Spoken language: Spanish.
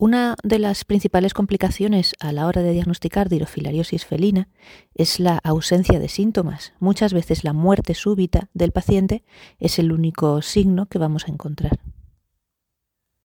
Una de las principales complicaciones a la hora de diagnosticar dirofilariosis felina es la ausencia de síntomas. Muchas veces la muerte súbita del paciente es el único signo que vamos a encontrar.